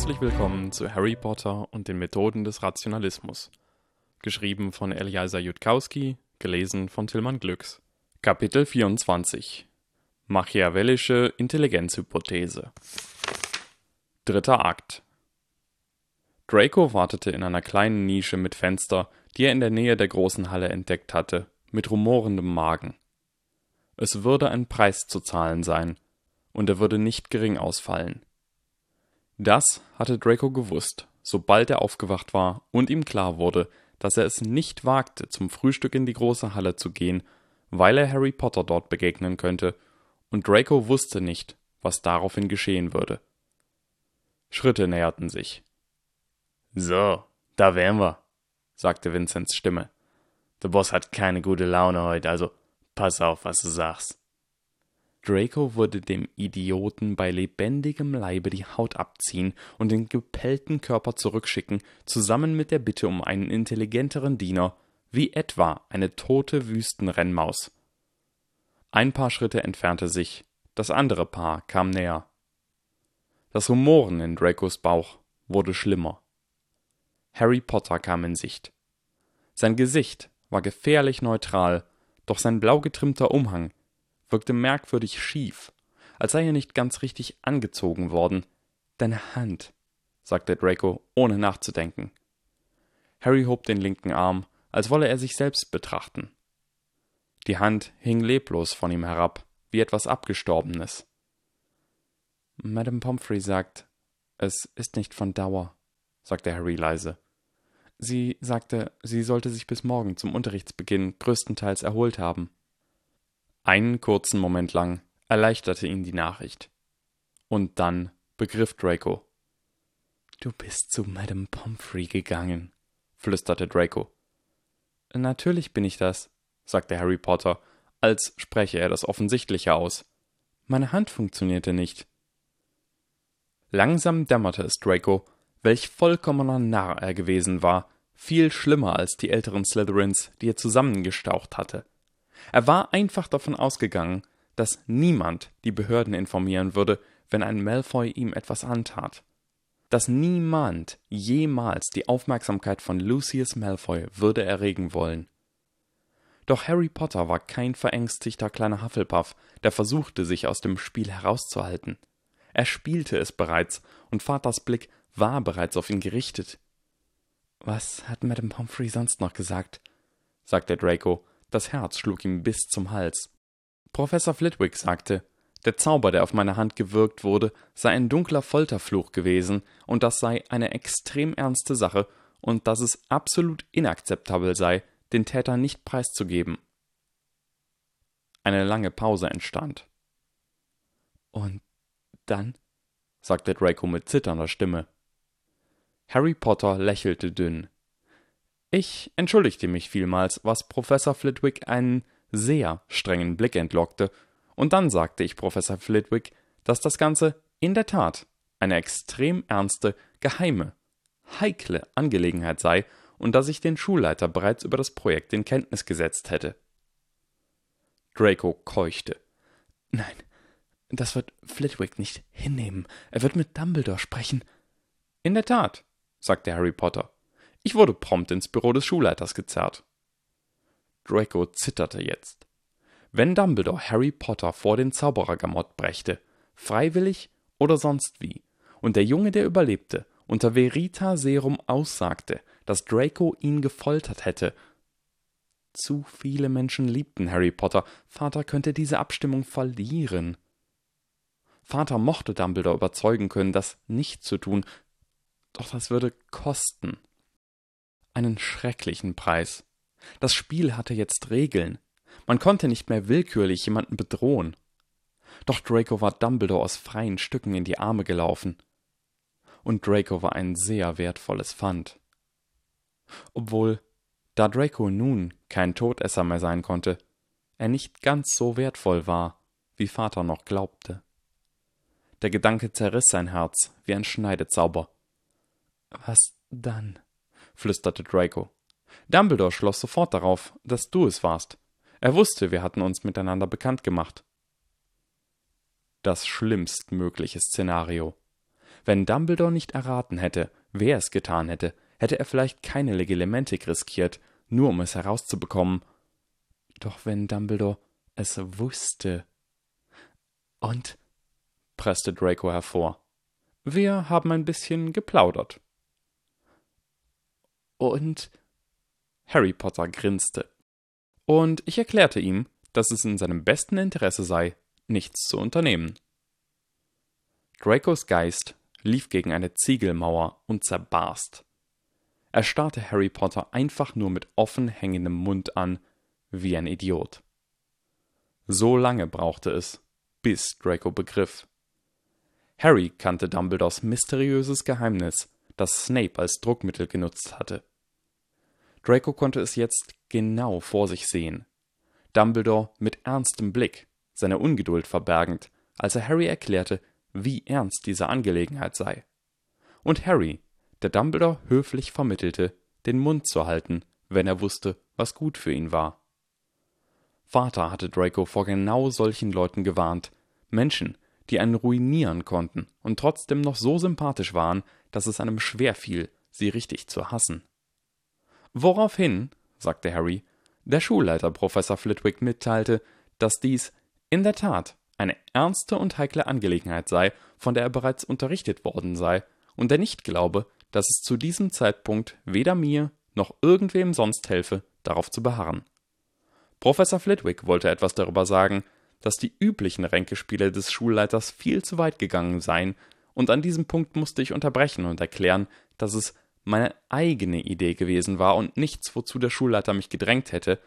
Herzlich willkommen zu Harry Potter und den Methoden des Rationalismus. Geschrieben von Eliasa Jutkowski, gelesen von Tillmann Glücks. Kapitel 24 Machiavellische Intelligenzhypothese Dritter Akt Draco wartete in einer kleinen Nische mit Fenster, die er in der Nähe der großen Halle entdeckt hatte, mit rumorendem Magen. Es würde ein Preis zu zahlen sein, und er würde nicht gering ausfallen. Das hatte Draco gewusst, sobald er aufgewacht war und ihm klar wurde, dass er es nicht wagte, zum Frühstück in die große Halle zu gehen, weil er Harry Potter dort begegnen könnte, und Draco wusste nicht, was daraufhin geschehen würde. Schritte näherten sich. So, da wären wir, sagte Vincents Stimme. Der Boss hat keine gute Laune heute, also pass auf, was du sagst. Draco würde dem Idioten bei lebendigem Leibe die Haut abziehen und den gepellten Körper zurückschicken, zusammen mit der Bitte um einen intelligenteren Diener, wie etwa eine tote Wüstenrennmaus. Ein paar Schritte entfernte sich, das andere Paar kam näher. Das Rumoren in Dracos Bauch wurde schlimmer. Harry Potter kam in Sicht. Sein Gesicht war gefährlich neutral, doch sein blau getrimmter Umhang wirkte merkwürdig schief, als sei er nicht ganz richtig angezogen worden. Deine Hand, sagte Draco, ohne nachzudenken. Harry hob den linken Arm, als wolle er sich selbst betrachten. Die Hand hing leblos von ihm herab, wie etwas Abgestorbenes. Madame Pomfrey sagt, es ist nicht von Dauer, sagte Harry leise. Sie sagte, sie sollte sich bis morgen zum Unterrichtsbeginn größtenteils erholt haben. Einen kurzen Moment lang erleichterte ihn die Nachricht. Und dann begriff Draco. Du bist zu Madame Pomfrey gegangen, flüsterte Draco. Natürlich bin ich das, sagte Harry Potter, als spreche er das Offensichtliche aus. Meine Hand funktionierte nicht. Langsam dämmerte es Draco, welch vollkommener Narr er gewesen war, viel schlimmer als die älteren Slytherins, die er zusammengestaucht hatte. Er war einfach davon ausgegangen, dass niemand die Behörden informieren würde, wenn ein Malfoy ihm etwas antat. Dass niemand jemals die Aufmerksamkeit von Lucius Malfoy würde erregen wollen. Doch Harry Potter war kein verängstigter kleiner Hufflepuff, der versuchte, sich aus dem Spiel herauszuhalten. Er spielte es bereits, und Vaters Blick war bereits auf ihn gerichtet. Was hat Madame Pomfrey sonst noch gesagt? sagte Draco, das Herz schlug ihm bis zum Hals. Professor Flitwick sagte, der Zauber, der auf meine Hand gewirkt wurde, sei ein dunkler Folterfluch gewesen, und das sei eine extrem ernste Sache, und dass es absolut inakzeptabel sei, den Täter nicht preiszugeben. Eine lange Pause entstand. Und dann? sagte Draco mit zitternder Stimme. Harry Potter lächelte dünn. Ich entschuldigte mich vielmals, was Professor Flitwick einen sehr strengen Blick entlockte, und dann sagte ich Professor Flitwick, dass das Ganze in der Tat eine extrem ernste, geheime, heikle Angelegenheit sei und dass ich den Schulleiter bereits über das Projekt in Kenntnis gesetzt hätte. Draco keuchte. Nein, das wird Flitwick nicht hinnehmen. Er wird mit Dumbledore sprechen. In der Tat, sagte Harry Potter. Ich wurde prompt ins Büro des Schulleiters gezerrt. Draco zitterte jetzt. Wenn Dumbledore Harry Potter vor den Zauberergamott brächte, freiwillig oder sonst wie, und der Junge, der überlebte, unter Verita Serum aussagte, dass Draco ihn gefoltert hätte. Zu viele Menschen liebten Harry Potter, Vater könnte diese Abstimmung verlieren. Vater mochte Dumbledore überzeugen können, das nicht zu tun, doch das würde kosten einen schrecklichen Preis. Das Spiel hatte jetzt Regeln. Man konnte nicht mehr willkürlich jemanden bedrohen. Doch Draco war Dumbledore aus freien Stücken in die Arme gelaufen. Und Draco war ein sehr wertvolles Pfand. Obwohl, da Draco nun kein Todesser mehr sein konnte, er nicht ganz so wertvoll war, wie Vater noch glaubte. Der Gedanke zerriss sein Herz wie ein Schneidezauber. Was dann? Flüsterte Draco. Dumbledore schloss sofort darauf, dass du es warst. Er wusste, wir hatten uns miteinander bekannt gemacht. Das schlimmstmögliche Szenario. Wenn Dumbledore nicht erraten hätte, wer es getan hätte, hätte er vielleicht keine Legelementik riskiert, nur um es herauszubekommen. Doch wenn Dumbledore es wusste. Und? presste Draco hervor. Wir haben ein bisschen geplaudert. Und? Harry Potter grinste. Und ich erklärte ihm, dass es in seinem besten Interesse sei, nichts zu unternehmen. Dracos Geist lief gegen eine Ziegelmauer und zerbarst. Er starrte Harry Potter einfach nur mit offen hängendem Mund an, wie ein Idiot. So lange brauchte es, bis Draco begriff. Harry kannte Dumbledores mysteriöses Geheimnis, das Snape als Druckmittel genutzt hatte. Draco konnte es jetzt genau vor sich sehen. Dumbledore mit ernstem Blick, seine Ungeduld verbergend, als er Harry erklärte, wie ernst diese Angelegenheit sei. Und Harry, der Dumbledore höflich vermittelte, den Mund zu halten, wenn er wusste, was gut für ihn war. Vater hatte Draco vor genau solchen Leuten gewarnt, Menschen, die einen ruinieren konnten und trotzdem noch so sympathisch waren, dass es einem schwer fiel, sie richtig zu hassen. Woraufhin, sagte Harry, der Schulleiter Professor Flitwick mitteilte, dass dies in der Tat eine ernste und heikle Angelegenheit sei, von der er bereits unterrichtet worden sei, und er nicht glaube, dass es zu diesem Zeitpunkt weder mir noch irgendwem sonst helfe, darauf zu beharren. Professor Flitwick wollte etwas darüber sagen, dass die üblichen Ränkespiele des Schulleiters viel zu weit gegangen seien, und an diesem Punkt musste ich unterbrechen und erklären, dass es meine eigene Idee gewesen war und nichts, wozu der Schulleiter mich gedrängt hätte.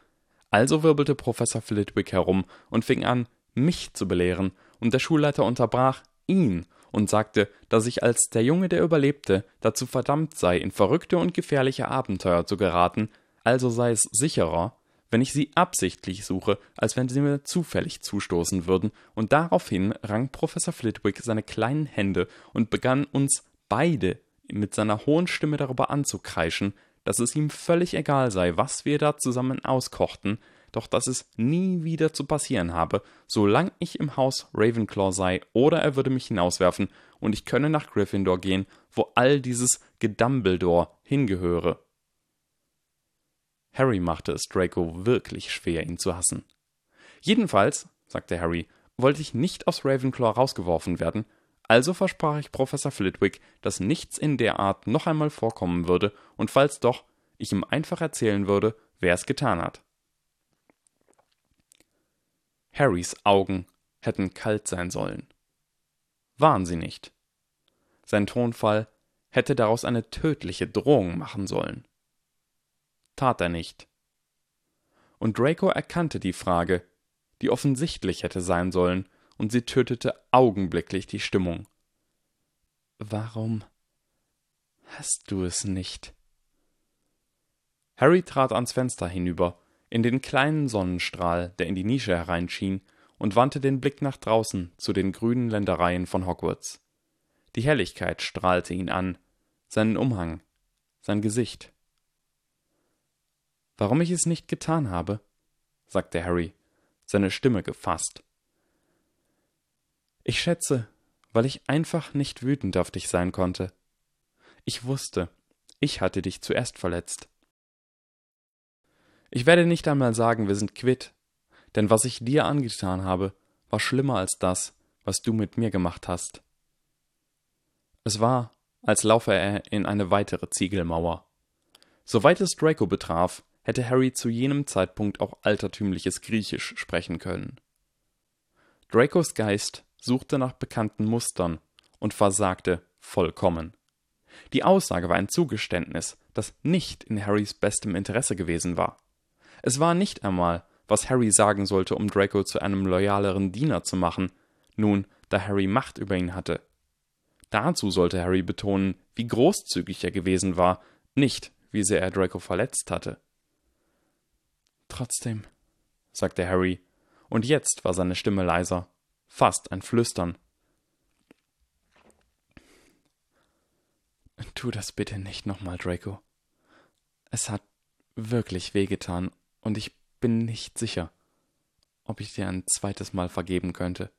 Also wirbelte Professor Flitwick herum und fing an, mich zu belehren, und der Schulleiter unterbrach ihn und sagte, dass ich als der Junge, der überlebte, dazu verdammt sei, in verrückte und gefährliche Abenteuer zu geraten, also sei es sicherer, wenn ich sie absichtlich suche, als wenn sie mir zufällig zustoßen würden, und daraufhin rang Professor Flitwick seine kleinen Hände und begann uns beide mit seiner hohen Stimme darüber anzukreischen, dass es ihm völlig egal sei, was wir da zusammen auskochten, doch dass es nie wieder zu passieren habe, solange ich im Haus Ravenclaw sei, oder er würde mich hinauswerfen und ich könne nach Gryffindor gehen, wo all dieses Gedumbledore hingehöre. Harry machte es Draco wirklich schwer, ihn zu hassen. Jedenfalls, sagte Harry, wollte ich nicht aus Ravenclaw rausgeworfen werden, also versprach ich Professor Flitwick, dass nichts in der Art noch einmal vorkommen würde, und falls doch, ich ihm einfach erzählen würde, wer es getan hat. Harrys Augen hätten kalt sein sollen. Waren sie nicht. Sein Tonfall hätte daraus eine tödliche Drohung machen sollen tat er nicht. Und Draco erkannte die Frage, die offensichtlich hätte sein sollen, und sie tötete augenblicklich die Stimmung. Warum hast du es nicht? Harry trat ans Fenster hinüber, in den kleinen Sonnenstrahl, der in die Nische hereinschien, und wandte den Blick nach draußen zu den grünen Ländereien von Hogwarts. Die Helligkeit strahlte ihn an, seinen Umhang, sein Gesicht. Warum ich es nicht getan habe? sagte Harry, seine Stimme gefasst. Ich schätze, weil ich einfach nicht wütend auf dich sein konnte. Ich wusste, ich hatte dich zuerst verletzt. Ich werde nicht einmal sagen, wir sind quitt, denn was ich dir angetan habe, war schlimmer als das, was du mit mir gemacht hast. Es war, als laufe er in eine weitere Ziegelmauer. Soweit es Draco betraf, hätte Harry zu jenem Zeitpunkt auch altertümliches Griechisch sprechen können. Dracos Geist suchte nach bekannten Mustern und versagte vollkommen. Die Aussage war ein Zugeständnis, das nicht in Harrys bestem Interesse gewesen war. Es war nicht einmal, was Harry sagen sollte, um Draco zu einem loyaleren Diener zu machen, nun, da Harry Macht über ihn hatte. Dazu sollte Harry betonen, wie großzügig er gewesen war, nicht, wie sehr er Draco verletzt hatte. Trotzdem, sagte Harry, und jetzt war seine Stimme leiser, fast ein Flüstern. Tu das bitte nicht nochmal, Draco. Es hat wirklich wehgetan, und ich bin nicht sicher, ob ich dir ein zweites Mal vergeben könnte.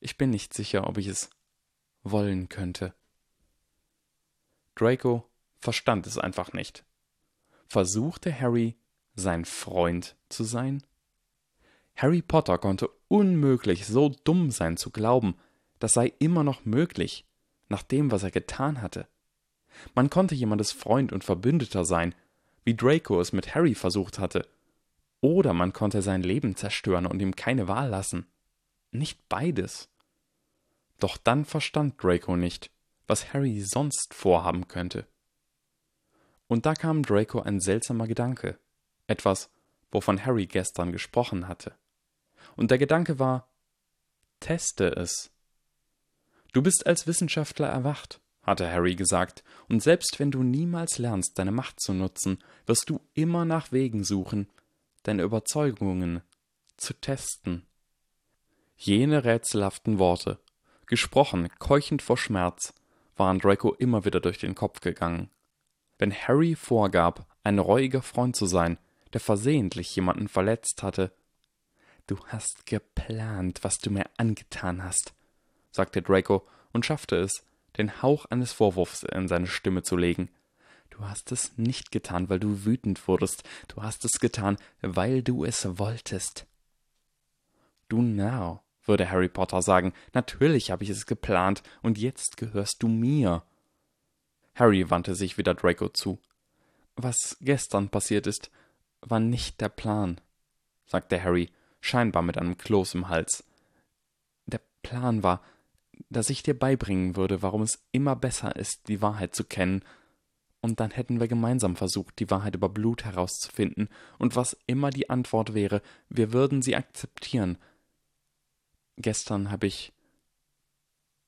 Ich bin nicht sicher, ob ich es wollen könnte. Draco verstand es einfach nicht. Versuchte Harry, sein Freund zu sein? Harry Potter konnte unmöglich so dumm sein zu glauben, das sei immer noch möglich, nach dem, was er getan hatte. Man konnte jemandes Freund und Verbündeter sein, wie Draco es mit Harry versucht hatte, oder man konnte sein Leben zerstören und ihm keine Wahl lassen. Nicht beides. Doch dann verstand Draco nicht, was Harry sonst vorhaben könnte. Und da kam Draco ein seltsamer Gedanke, etwas, wovon Harry gestern gesprochen hatte. Und der Gedanke war Teste es. Du bist als Wissenschaftler erwacht, hatte Harry gesagt, und selbst wenn du niemals lernst, deine Macht zu nutzen, wirst du immer nach Wegen suchen, deine Überzeugungen zu testen. Jene rätselhaften Worte, gesprochen, keuchend vor Schmerz, waren Draco immer wieder durch den Kopf gegangen. Wenn Harry vorgab, ein reuiger Freund zu sein, der versehentlich jemanden verletzt hatte, Du hast geplant, was du mir angetan hast, sagte Draco und schaffte es, den Hauch eines Vorwurfs in seine Stimme zu legen. Du hast es nicht getan, weil du wütend wurdest, du hast es getan, weil du es wolltest. Du Narr, würde Harry Potter sagen, natürlich habe ich es geplant, und jetzt gehörst du mir. Harry wandte sich wieder Draco zu. Was gestern passiert ist, war nicht der Plan, sagte Harry, scheinbar mit einem Kloß im Hals. Der Plan war, dass ich dir beibringen würde, warum es immer besser ist, die Wahrheit zu kennen, und dann hätten wir gemeinsam versucht, die Wahrheit über Blut herauszufinden, und was immer die Antwort wäre, wir würden sie akzeptieren. Gestern habe ich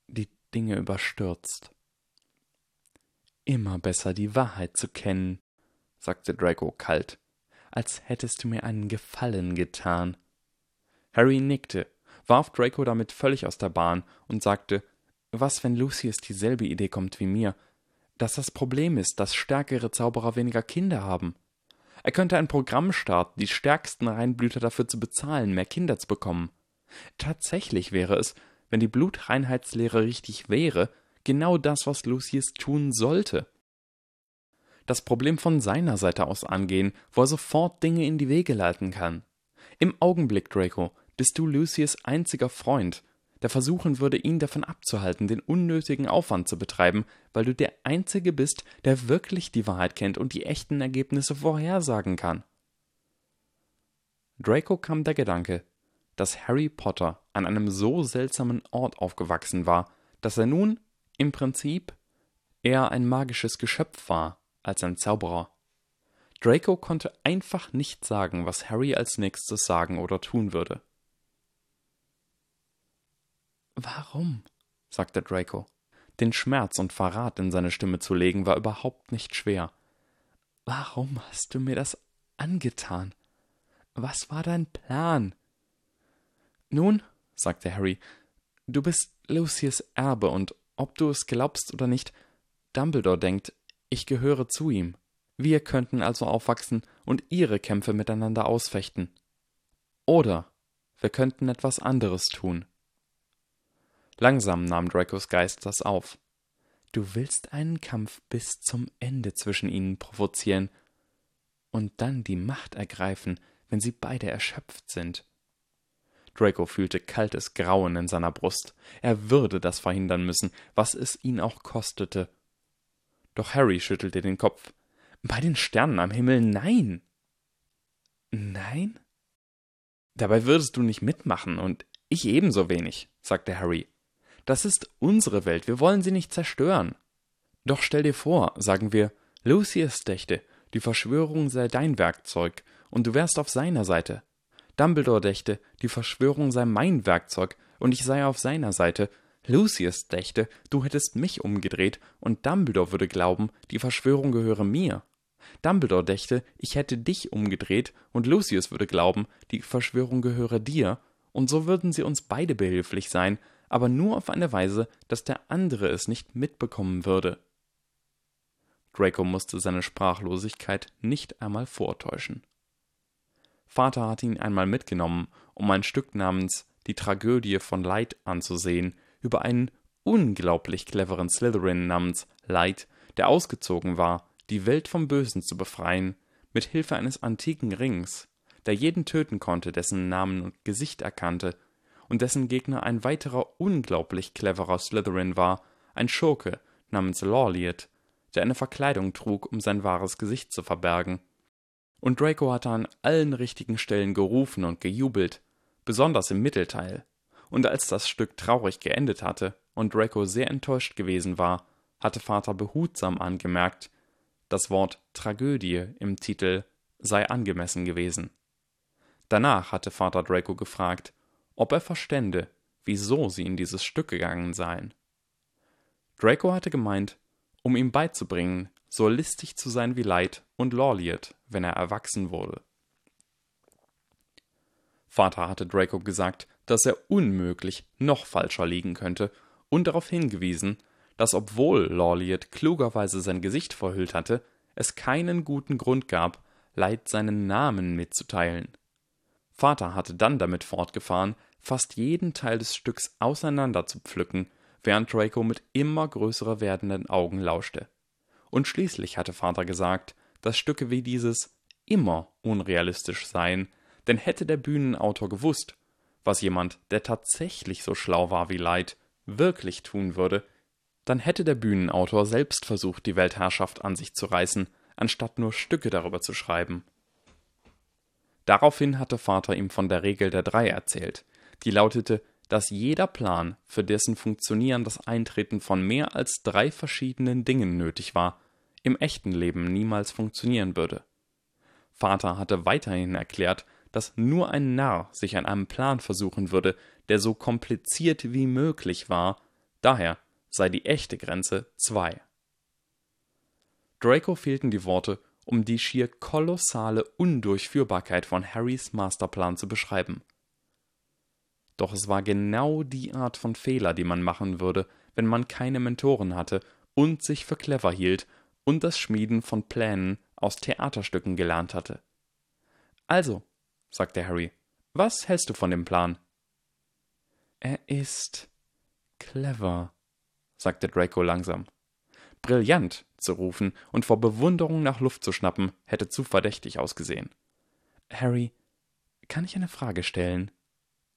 die Dinge überstürzt. Immer besser die Wahrheit zu kennen, sagte Draco kalt, als hättest du mir einen Gefallen getan. Harry nickte, warf Draco damit völlig aus der Bahn und sagte, was, wenn Lucius dieselbe Idee kommt wie mir, dass das Problem ist, dass stärkere Zauberer weniger Kinder haben. Er könnte ein Programm starten, die stärksten Reinblüter dafür zu bezahlen, mehr Kinder zu bekommen. Tatsächlich wäre es, wenn die Blutreinheitslehre richtig wäre, genau das, was Lucius tun sollte. Das Problem von seiner Seite aus angehen, wo er sofort Dinge in die Wege leiten kann. Im Augenblick, Draco, bist du Lucius einziger Freund, der versuchen würde, ihn davon abzuhalten, den unnötigen Aufwand zu betreiben, weil du der Einzige bist, der wirklich die Wahrheit kennt und die echten Ergebnisse vorhersagen kann. Draco kam der Gedanke, dass Harry Potter an einem so seltsamen Ort aufgewachsen war, dass er nun im Prinzip eher ein magisches Geschöpf war als ein Zauberer. Draco konnte einfach nicht sagen, was Harry als nächstes sagen oder tun würde. Warum? sagte Draco. Den Schmerz und Verrat in seine Stimme zu legen war überhaupt nicht schwer. Warum hast du mir das angetan? Was war dein Plan? Nun, sagte Harry, du bist Lucius Erbe, und ob du es glaubst oder nicht, Dumbledore denkt, ich gehöre zu ihm. Wir könnten also aufwachsen und ihre Kämpfe miteinander ausfechten. Oder wir könnten etwas anderes tun. Langsam nahm Dracos Geist das auf. Du willst einen Kampf bis zum Ende zwischen ihnen provozieren und dann die Macht ergreifen, wenn sie beide erschöpft sind. Draco fühlte kaltes Grauen in seiner Brust. Er würde das verhindern müssen, was es ihn auch kostete. Doch Harry schüttelte den Kopf. Bei den Sternen am Himmel nein. Nein? Dabei würdest du nicht mitmachen und ich ebenso wenig, sagte Harry. Das ist unsere Welt, wir wollen sie nicht zerstören. Doch stell dir vor, sagen wir, Lucius dächte, die Verschwörung sei dein Werkzeug, und du wärst auf seiner Seite. Dumbledore dächte, die Verschwörung sei mein Werkzeug, und ich sei auf seiner Seite. Lucius dächte, du hättest mich umgedreht, und Dumbledore würde glauben, die Verschwörung gehöre mir. Dumbledore dächte, ich hätte dich umgedreht, und Lucius würde glauben, die Verschwörung gehöre dir, und so würden sie uns beide behilflich sein, aber nur auf eine Weise, dass der andere es nicht mitbekommen würde. Draco musste seine Sprachlosigkeit nicht einmal vortäuschen. Vater hatte ihn einmal mitgenommen, um ein Stück namens Die Tragödie von Light anzusehen, über einen unglaublich cleveren Slytherin namens Light, der ausgezogen war, die Welt vom Bösen zu befreien, mit Hilfe eines antiken Rings, der jeden töten konnte, dessen Namen und Gesicht erkannte, und dessen Gegner ein weiterer unglaublich cleverer Slytherin war, ein Schurke namens Lawliet, der eine Verkleidung trug, um sein wahres Gesicht zu verbergen. Und Draco hatte an allen richtigen Stellen gerufen und gejubelt, besonders im Mittelteil. Und als das Stück traurig geendet hatte und Draco sehr enttäuscht gewesen war, hatte Vater behutsam angemerkt, das Wort Tragödie im Titel sei angemessen gewesen. Danach hatte Vater Draco gefragt, ob er verstände, wieso sie in dieses Stück gegangen seien. Draco hatte gemeint, um ihm beizubringen, so listig zu sein wie Light und Lawliet, wenn er erwachsen wurde. Vater hatte Draco gesagt, dass er unmöglich noch falscher liegen könnte und darauf hingewiesen, dass obwohl Lawliet klugerweise sein Gesicht verhüllt hatte, es keinen guten Grund gab, Light seinen Namen mitzuteilen. Vater hatte dann damit fortgefahren, fast jeden Teil des Stücks auseinander zu pflücken, während Draco mit immer größerer werdenden Augen lauschte. Und schließlich hatte Vater gesagt, dass Stücke wie dieses immer unrealistisch seien, denn hätte der Bühnenautor gewusst, was jemand, der tatsächlich so schlau war wie Light, wirklich tun würde, dann hätte der Bühnenautor selbst versucht, die Weltherrschaft an sich zu reißen, anstatt nur Stücke darüber zu schreiben. Daraufhin hatte Vater ihm von der Regel der Drei erzählt, die lautete, dass jeder Plan, für dessen Funktionieren das Eintreten von mehr als drei verschiedenen Dingen nötig war, im echten Leben niemals funktionieren würde. Vater hatte weiterhin erklärt, dass nur ein Narr sich an einem Plan versuchen würde, der so kompliziert wie möglich war, daher sei die echte Grenze zwei. Draco fehlten die Worte, um die schier kolossale Undurchführbarkeit von Harrys Masterplan zu beschreiben. Doch es war genau die Art von Fehler, die man machen würde, wenn man keine Mentoren hatte und sich für clever hielt und das Schmieden von Plänen aus Theaterstücken gelernt hatte. Also, sagte Harry, was hältst du von dem Plan? Er ist clever, sagte Draco langsam. Brillant zu rufen und vor Bewunderung nach Luft zu schnappen, hätte zu verdächtig ausgesehen. Harry, kann ich eine Frage stellen?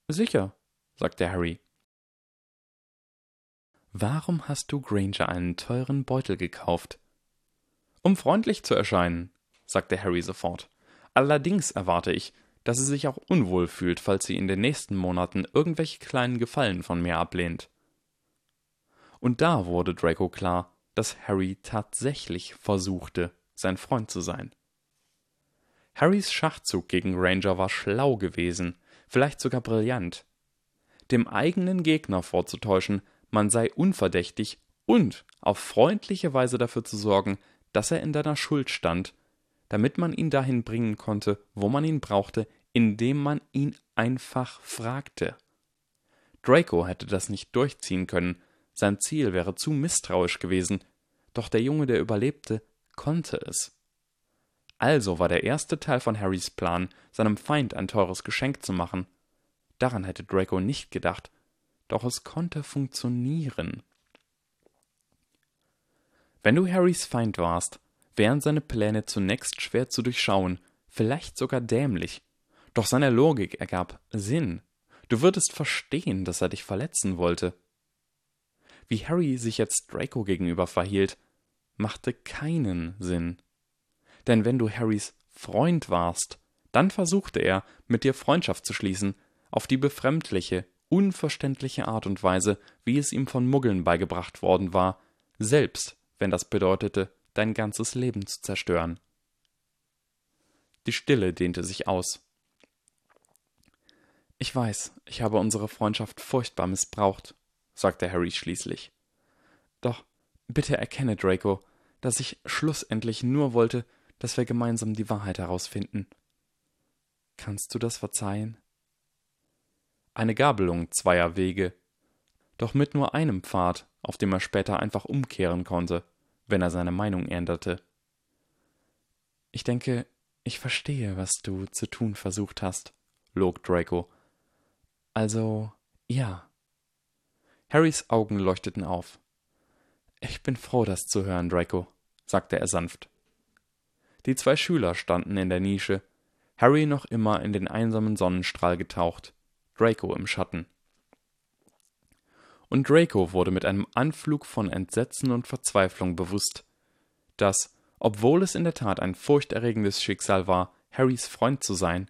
Sicher, sagte Harry. Warum hast du Granger einen teuren Beutel gekauft? Um freundlich zu erscheinen, sagte Harry sofort. Allerdings erwarte ich, dass sie sich auch unwohl fühlt, falls sie in den nächsten Monaten irgendwelche kleinen Gefallen von mir ablehnt. Und da wurde Draco klar, dass Harry tatsächlich versuchte, sein Freund zu sein. Harrys Schachzug gegen Ranger war schlau gewesen, vielleicht sogar brillant. Dem eigenen Gegner vorzutäuschen, man sei unverdächtig und auf freundliche Weise dafür zu sorgen, dass er in deiner Schuld stand, damit man ihn dahin bringen konnte, wo man ihn brauchte, indem man ihn einfach fragte. Draco hätte das nicht durchziehen können, sein Ziel wäre zu misstrauisch gewesen, doch der Junge, der überlebte, konnte es. Also war der erste Teil von Harrys Plan, seinem Feind ein teures Geschenk zu machen. Daran hätte Draco nicht gedacht, doch es konnte funktionieren. Wenn du Harrys Feind warst, wären seine Pläne zunächst schwer zu durchschauen, vielleicht sogar dämlich. Doch seine Logik ergab Sinn. Du würdest verstehen, dass er dich verletzen wollte. Wie Harry sich jetzt Draco gegenüber verhielt, machte keinen Sinn. Denn wenn du Harrys Freund warst, dann versuchte er, mit dir Freundschaft zu schließen, auf die befremdliche, unverständliche Art und Weise, wie es ihm von Muggeln beigebracht worden war, selbst wenn das bedeutete, dein ganzes Leben zu zerstören. Die Stille dehnte sich aus. Ich weiß, ich habe unsere Freundschaft furchtbar missbraucht, sagte Harry schließlich. Doch bitte erkenne, Draco, dass ich schlussendlich nur wollte, dass wir gemeinsam die Wahrheit herausfinden. Kannst du das verzeihen? Eine Gabelung zweier Wege, doch mit nur einem Pfad, auf dem er später einfach umkehren konnte, wenn er seine Meinung änderte. Ich denke, ich verstehe, was du zu tun versucht hast, log Draco. Also, ja. Harrys Augen leuchteten auf. Ich bin froh, das zu hören, Draco, sagte er sanft. Die zwei Schüler standen in der Nische, Harry noch immer in den einsamen Sonnenstrahl getaucht, Draco im Schatten. Und Draco wurde mit einem Anflug von Entsetzen und Verzweiflung bewusst, dass, obwohl es in der Tat ein furchterregendes Schicksal war, Harrys Freund zu sein,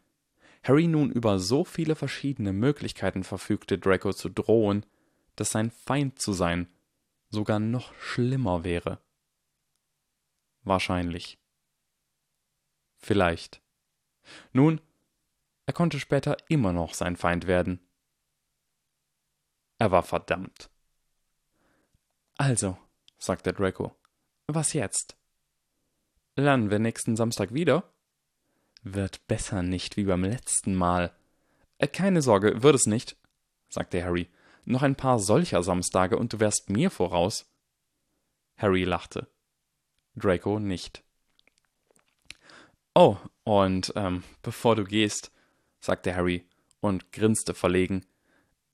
Harry nun über so viele verschiedene Möglichkeiten verfügte, Draco zu drohen, dass sein Feind zu sein sogar noch schlimmer wäre. Wahrscheinlich. Vielleicht. Nun, er konnte später immer noch sein Feind werden. Er war verdammt. Also, sagte Draco, was jetzt? Lernen wir nächsten Samstag wieder? Wird besser nicht wie beim letzten Mal. Äh, keine Sorge, wird es nicht, sagte Harry. Noch ein paar solcher Samstage und du wärst mir voraus. Harry lachte. Draco nicht. Oh, und ähm, bevor du gehst, sagte Harry und grinste verlegen.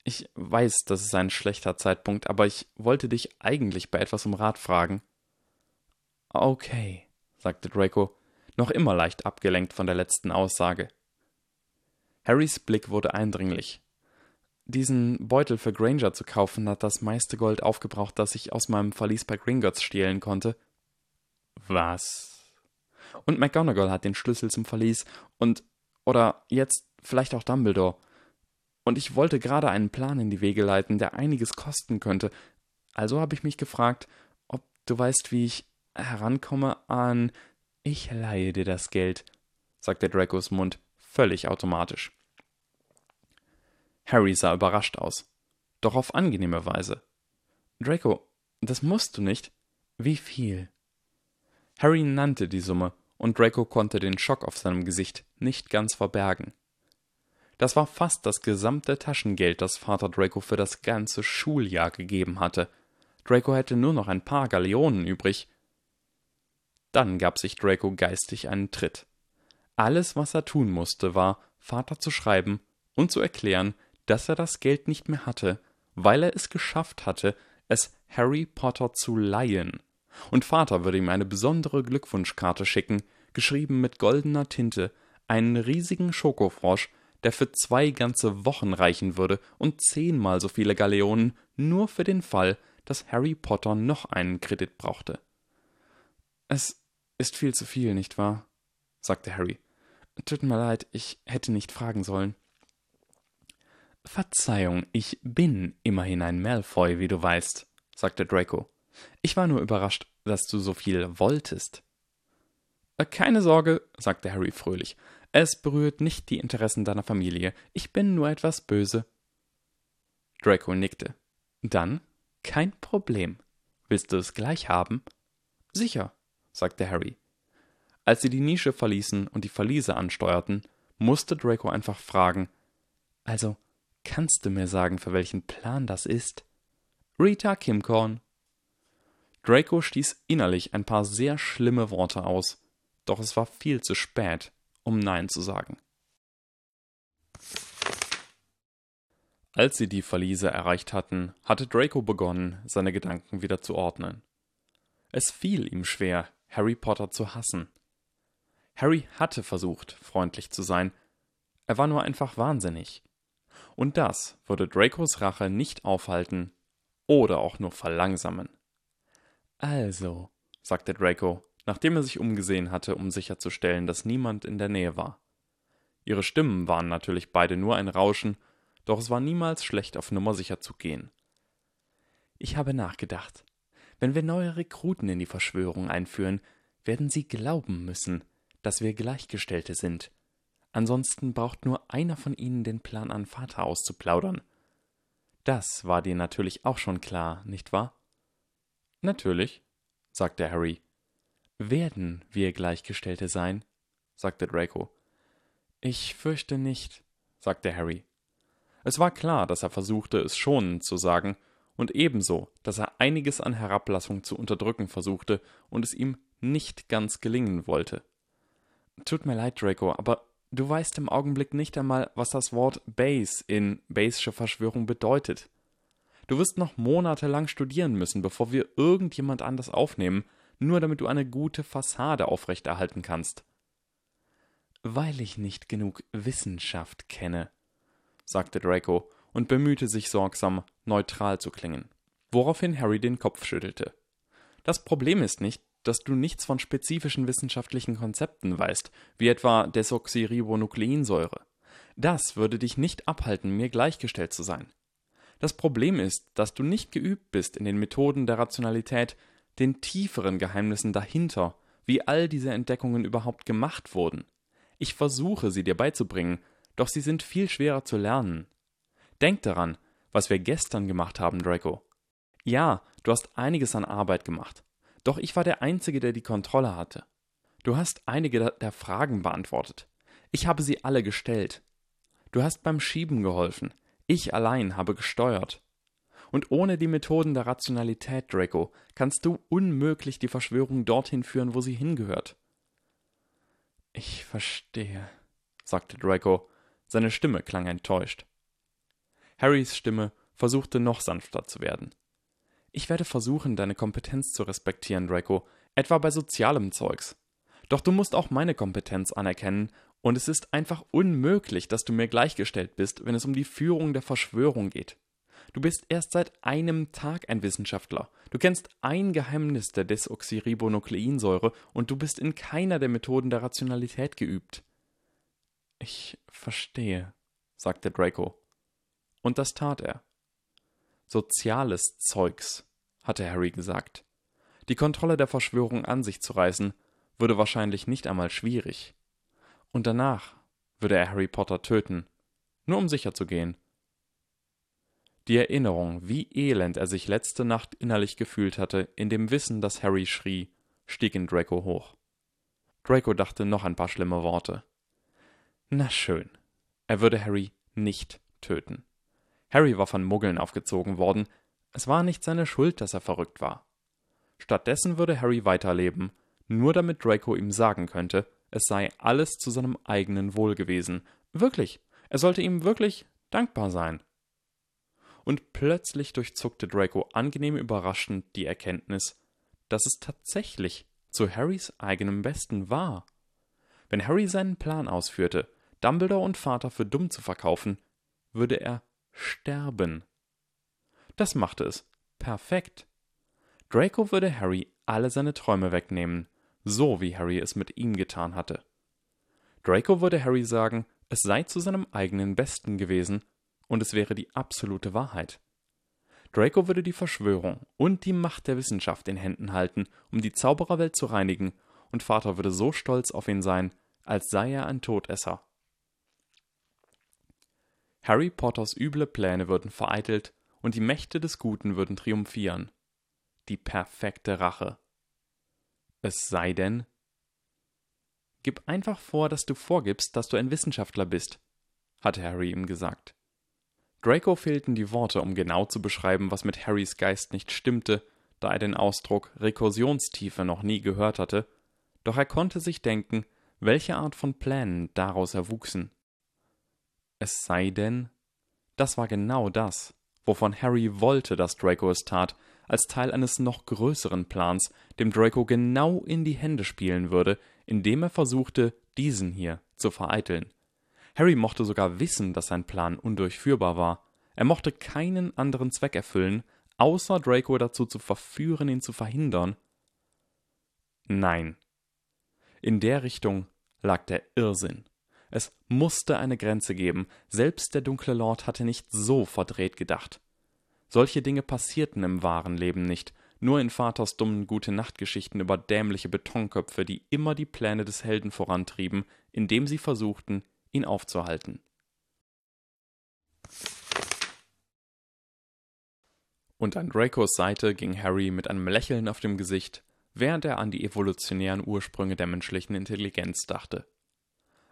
Ich weiß, das ist ein schlechter Zeitpunkt, aber ich wollte dich eigentlich bei etwas um Rat fragen. Okay, sagte Draco, noch immer leicht abgelenkt von der letzten Aussage. Harrys Blick wurde eindringlich. Diesen Beutel für Granger zu kaufen, hat das meiste Gold aufgebraucht, das ich aus meinem Verlies bei Gringotts stehlen konnte. Was? Und McGonagall hat den Schlüssel zum Verlies und oder jetzt vielleicht auch Dumbledore. Und ich wollte gerade einen Plan in die Wege leiten, der einiges kosten könnte. Also habe ich mich gefragt, ob du weißt, wie ich herankomme an. Ich leihe dir das Geld, sagte Dracos Mund völlig automatisch. Harry sah überrascht aus, doch auf angenehme Weise. Draco, das musst du nicht. Wie viel? Harry nannte die Summe und Draco konnte den Schock auf seinem Gesicht nicht ganz verbergen. Das war fast das gesamte Taschengeld, das Vater Draco für das ganze Schuljahr gegeben hatte. Draco hätte nur noch ein paar Galeonen übrig. Dann gab sich Draco geistig einen Tritt. Alles, was er tun musste, war, Vater zu schreiben und zu erklären, dass er das Geld nicht mehr hatte, weil er es geschafft hatte, es Harry Potter zu leihen und Vater würde ihm eine besondere Glückwunschkarte schicken, geschrieben mit goldener Tinte, einen riesigen Schokofrosch, der für zwei ganze Wochen reichen würde, und zehnmal so viele Galeonen, nur für den Fall, dass Harry Potter noch einen Kredit brauchte. Es ist viel zu viel, nicht wahr? sagte Harry. Tut mir leid, ich hätte nicht fragen sollen. Verzeihung, ich bin immerhin ein Malfoy, wie du weißt, sagte Draco. Ich war nur überrascht, dass du so viel wolltest. Äh, keine Sorge, sagte Harry fröhlich. Es berührt nicht die Interessen deiner Familie. Ich bin nur etwas böse. Draco nickte. Dann kein Problem. Willst du es gleich haben? Sicher, sagte Harry. Als sie die Nische verließen und die Verliese ansteuerten, musste Draco einfach fragen: Also, kannst du mir sagen, für welchen Plan das ist? Rita Kimcorn, Draco stieß innerlich ein paar sehr schlimme Worte aus, doch es war viel zu spät, um Nein zu sagen. Als sie die Verliese erreicht hatten, hatte Draco begonnen, seine Gedanken wieder zu ordnen. Es fiel ihm schwer, Harry Potter zu hassen. Harry hatte versucht, freundlich zu sein, er war nur einfach wahnsinnig. Und das würde Dracos Rache nicht aufhalten oder auch nur verlangsamen. Also, sagte Draco, nachdem er sich umgesehen hatte, um sicherzustellen, dass niemand in der Nähe war. Ihre Stimmen waren natürlich beide nur ein Rauschen, doch es war niemals schlecht, auf Nummer sicher zu gehen. Ich habe nachgedacht. Wenn wir neue Rekruten in die Verschwörung einführen, werden sie glauben müssen, dass wir Gleichgestellte sind. Ansonsten braucht nur einer von ihnen den Plan an Vater auszuplaudern. Das war dir natürlich auch schon klar, nicht wahr? Natürlich, sagte Harry. Werden wir Gleichgestellte sein? sagte Draco. Ich fürchte nicht, sagte Harry. Es war klar, dass er versuchte, es schonend zu sagen, und ebenso, dass er einiges an Herablassung zu unterdrücken versuchte und es ihm nicht ganz gelingen wollte. Tut mir leid, Draco, aber du weißt im Augenblick nicht einmal, was das Wort Base in Base'sche Verschwörung bedeutet. Du wirst noch monatelang studieren müssen, bevor wir irgendjemand anders aufnehmen, nur damit du eine gute Fassade aufrechterhalten kannst. Weil ich nicht genug Wissenschaft kenne, sagte Draco und bemühte sich sorgsam, neutral zu klingen, woraufhin Harry den Kopf schüttelte. Das Problem ist nicht, dass du nichts von spezifischen wissenschaftlichen Konzepten weißt, wie etwa Desoxyribonukleinsäure. Das würde dich nicht abhalten, mir gleichgestellt zu sein. Das Problem ist, dass du nicht geübt bist in den Methoden der Rationalität, den tieferen Geheimnissen dahinter, wie all diese Entdeckungen überhaupt gemacht wurden. Ich versuche, sie dir beizubringen, doch sie sind viel schwerer zu lernen. Denk daran, was wir gestern gemacht haben, Draco. Ja, du hast einiges an Arbeit gemacht, doch ich war der Einzige, der die Kontrolle hatte. Du hast einige der Fragen beantwortet. Ich habe sie alle gestellt. Du hast beim Schieben geholfen. Ich allein habe gesteuert. Und ohne die Methoden der Rationalität, Draco, kannst du unmöglich die Verschwörung dorthin führen, wo sie hingehört. Ich verstehe, sagte Draco. Seine Stimme klang enttäuscht. Harrys Stimme versuchte noch sanfter zu werden. Ich werde versuchen, deine Kompetenz zu respektieren, Draco, etwa bei sozialem Zeugs. Doch du musst auch meine Kompetenz anerkennen, und es ist einfach unmöglich, dass du mir gleichgestellt bist, wenn es um die Führung der Verschwörung geht. Du bist erst seit einem Tag ein Wissenschaftler. Du kennst ein Geheimnis der Desoxyribonukleinsäure und du bist in keiner der Methoden der Rationalität geübt. Ich verstehe, sagte Draco. Und das tat er. Soziales Zeugs, hatte Harry gesagt. Die Kontrolle der Verschwörung an sich zu reißen, würde wahrscheinlich nicht einmal schwierig. Und danach würde er Harry Potter töten, nur um sicher zu gehen. Die Erinnerung, wie elend er sich letzte Nacht innerlich gefühlt hatte, in dem Wissen, dass Harry schrie, stieg in Draco hoch. Draco dachte noch ein paar schlimme Worte. Na schön. Er würde Harry nicht töten. Harry war von Muggeln aufgezogen worden. Es war nicht seine Schuld, dass er verrückt war. Stattdessen würde Harry weiterleben, nur damit Draco ihm sagen könnte, es sei alles zu seinem eigenen Wohl gewesen. Wirklich, er sollte ihm wirklich dankbar sein und plötzlich durchzuckte Draco angenehm überraschend die Erkenntnis, dass es tatsächlich zu Harrys eigenem Besten war. Wenn Harry seinen Plan ausführte, Dumbledore und Vater für dumm zu verkaufen, würde er sterben. Das machte es perfekt. Draco würde Harry alle seine Träume wegnehmen, so wie Harry es mit ihm getan hatte. Draco würde Harry sagen, es sei zu seinem eigenen Besten gewesen, und es wäre die absolute Wahrheit. Draco würde die Verschwörung und die Macht der Wissenschaft in Händen halten, um die Zaubererwelt zu reinigen, und Vater würde so stolz auf ihn sein, als sei er ein Todesser. Harry Potters üble Pläne würden vereitelt und die Mächte des Guten würden triumphieren. Die perfekte Rache. Es sei denn. Gib einfach vor, dass du vorgibst, dass du ein Wissenschaftler bist, hatte Harry ihm gesagt. Draco fehlten die Worte, um genau zu beschreiben, was mit Harrys Geist nicht stimmte, da er den Ausdruck Rekursionstiefe noch nie gehört hatte, doch er konnte sich denken, welche Art von Plänen daraus erwuchsen. Es sei denn, das war genau das, wovon Harry wollte, dass Draco es tat, als Teil eines noch größeren Plans, dem Draco genau in die Hände spielen würde, indem er versuchte, diesen hier zu vereiteln. Harry mochte sogar wissen, dass sein Plan undurchführbar war. Er mochte keinen anderen Zweck erfüllen, außer Draco dazu zu verführen, ihn zu verhindern. Nein. In der Richtung lag der Irrsinn. Es musste eine Grenze geben, selbst der dunkle Lord hatte nicht so verdreht gedacht. Solche Dinge passierten im wahren Leben nicht, nur in Vaters dummen Gute-Nacht-Geschichten über dämliche Betonköpfe, die immer die Pläne des Helden vorantrieben, indem sie versuchten, ihn aufzuhalten. Und an Dracos Seite ging Harry mit einem Lächeln auf dem Gesicht, während er an die evolutionären Ursprünge der menschlichen Intelligenz dachte.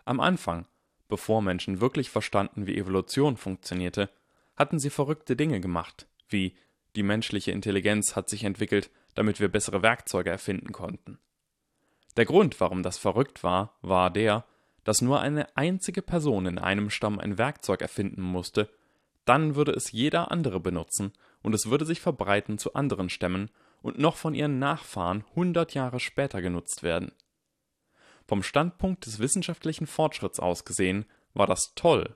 Am Anfang, bevor Menschen wirklich verstanden, wie Evolution funktionierte, hatten sie verrückte Dinge gemacht, wie die menschliche Intelligenz hat sich entwickelt, damit wir bessere Werkzeuge erfinden konnten. Der Grund, warum das verrückt war, war der, dass nur eine einzige Person in einem Stamm ein Werkzeug erfinden musste, dann würde es jeder andere benutzen und es würde sich verbreiten zu anderen Stämmen und noch von ihren Nachfahren hundert Jahre später genutzt werden. Vom Standpunkt des wissenschaftlichen Fortschritts aus gesehen war das toll,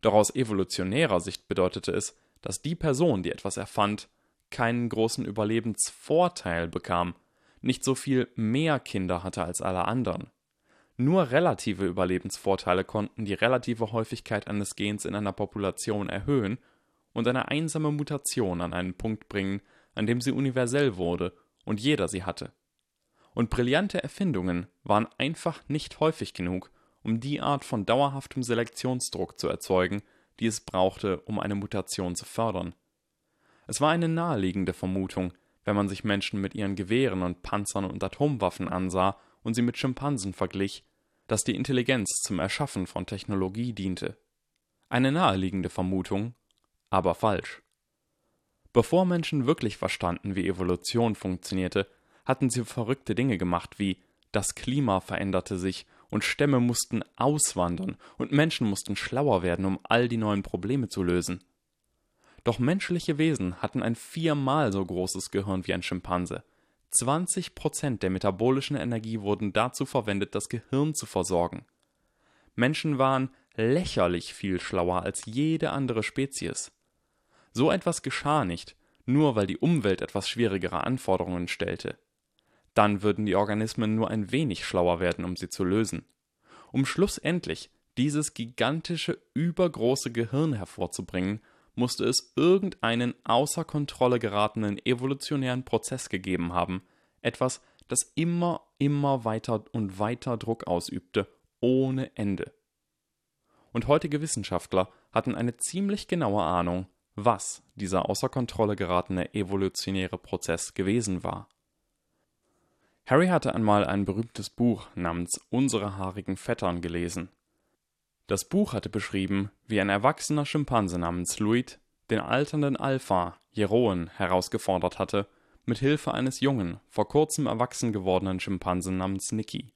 doch aus evolutionärer Sicht bedeutete es, dass die Person, die etwas erfand, keinen großen Überlebensvorteil bekam, nicht so viel mehr Kinder hatte als alle anderen. Nur relative Überlebensvorteile konnten die relative Häufigkeit eines Gens in einer Population erhöhen und eine einsame Mutation an einen Punkt bringen, an dem sie universell wurde und jeder sie hatte. Und brillante Erfindungen waren einfach nicht häufig genug, um die Art von dauerhaftem Selektionsdruck zu erzeugen, die es brauchte, um eine Mutation zu fördern. Es war eine naheliegende Vermutung, wenn man sich Menschen mit ihren Gewehren und Panzern und Atomwaffen ansah und sie mit Schimpansen verglich, dass die Intelligenz zum Erschaffen von Technologie diente. Eine naheliegende Vermutung, aber falsch. Bevor Menschen wirklich verstanden, wie Evolution funktionierte, hatten sie verrückte Dinge gemacht wie das Klima veränderte sich und Stämme mussten auswandern und Menschen mussten schlauer werden, um all die neuen Probleme zu lösen. Doch menschliche Wesen hatten ein viermal so großes Gehirn wie ein Schimpanse. 20 Prozent der metabolischen Energie wurden dazu verwendet, das Gehirn zu versorgen. Menschen waren lächerlich viel schlauer als jede andere Spezies. So etwas geschah nicht, nur weil die Umwelt etwas schwierigere Anforderungen stellte. Dann würden die Organismen nur ein wenig schlauer werden, um sie zu lösen. Um schlussendlich dieses gigantische, übergroße Gehirn hervorzubringen, musste es irgendeinen außer Kontrolle geratenen evolutionären Prozess gegeben haben, etwas, das immer, immer weiter und weiter Druck ausübte, ohne Ende. Und heutige Wissenschaftler hatten eine ziemlich genaue Ahnung, was dieser außer Kontrolle geratene evolutionäre Prozess gewesen war. Harry hatte einmal ein berühmtes Buch namens Unsere haarigen Vettern gelesen. Das Buch hatte beschrieben, wie ein erwachsener Schimpanse namens Louis den alternden Alpha, Jeroen, herausgefordert hatte, mit Hilfe eines jungen, vor kurzem erwachsen gewordenen Schimpansen namens Nicky.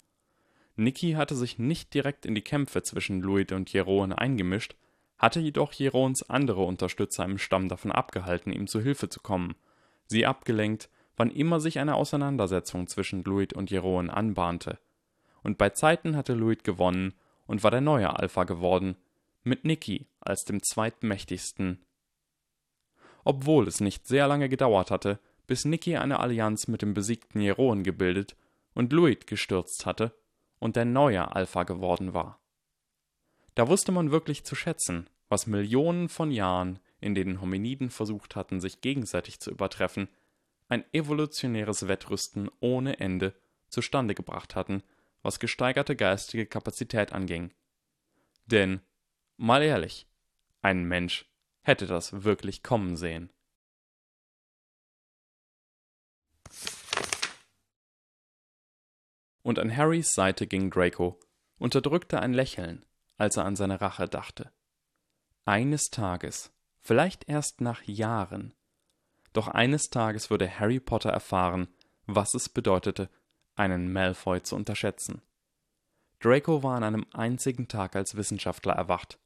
Nicky hatte sich nicht direkt in die Kämpfe zwischen Louis und Jeroen eingemischt, hatte jedoch Jerons andere Unterstützer im Stamm davon abgehalten, ihm zu Hilfe zu kommen, sie abgelenkt, wann immer sich eine Auseinandersetzung zwischen Louis und Jeroen anbahnte. Und bei Zeiten hatte Louis gewonnen und war der neue Alpha geworden, mit Nicky als dem zweitmächtigsten. Obwohl es nicht sehr lange gedauert hatte, bis Nicky eine Allianz mit dem besiegten Jeroen gebildet und Louis gestürzt hatte und der neue Alpha geworden war. Da wusste man wirklich zu schätzen, was Millionen von Jahren, in denen Hominiden versucht hatten, sich gegenseitig zu übertreffen, ein evolutionäres Wettrüsten ohne Ende zustande gebracht hatten, was gesteigerte geistige Kapazität anging. Denn, mal ehrlich, ein Mensch hätte das wirklich kommen sehen. Und an Harrys Seite ging Draco, unterdrückte ein Lächeln, als er an seine Rache dachte. Eines Tages, vielleicht erst nach Jahren, doch eines Tages würde Harry Potter erfahren, was es bedeutete, einen Malfoy zu unterschätzen. Draco war an einem einzigen Tag als Wissenschaftler erwacht.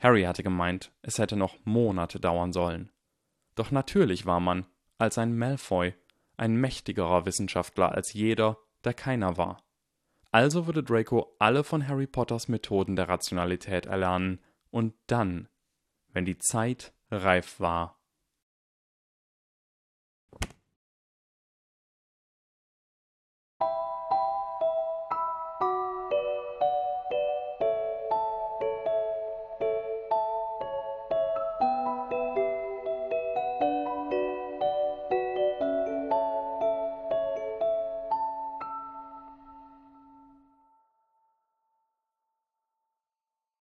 Harry hatte gemeint, es hätte noch Monate dauern sollen. Doch natürlich war man, als ein Malfoy, ein mächtigerer Wissenschaftler als jeder, der keiner war. Also würde Draco alle von Harry Potters Methoden der Rationalität erlernen und dann, wenn die Zeit reif war,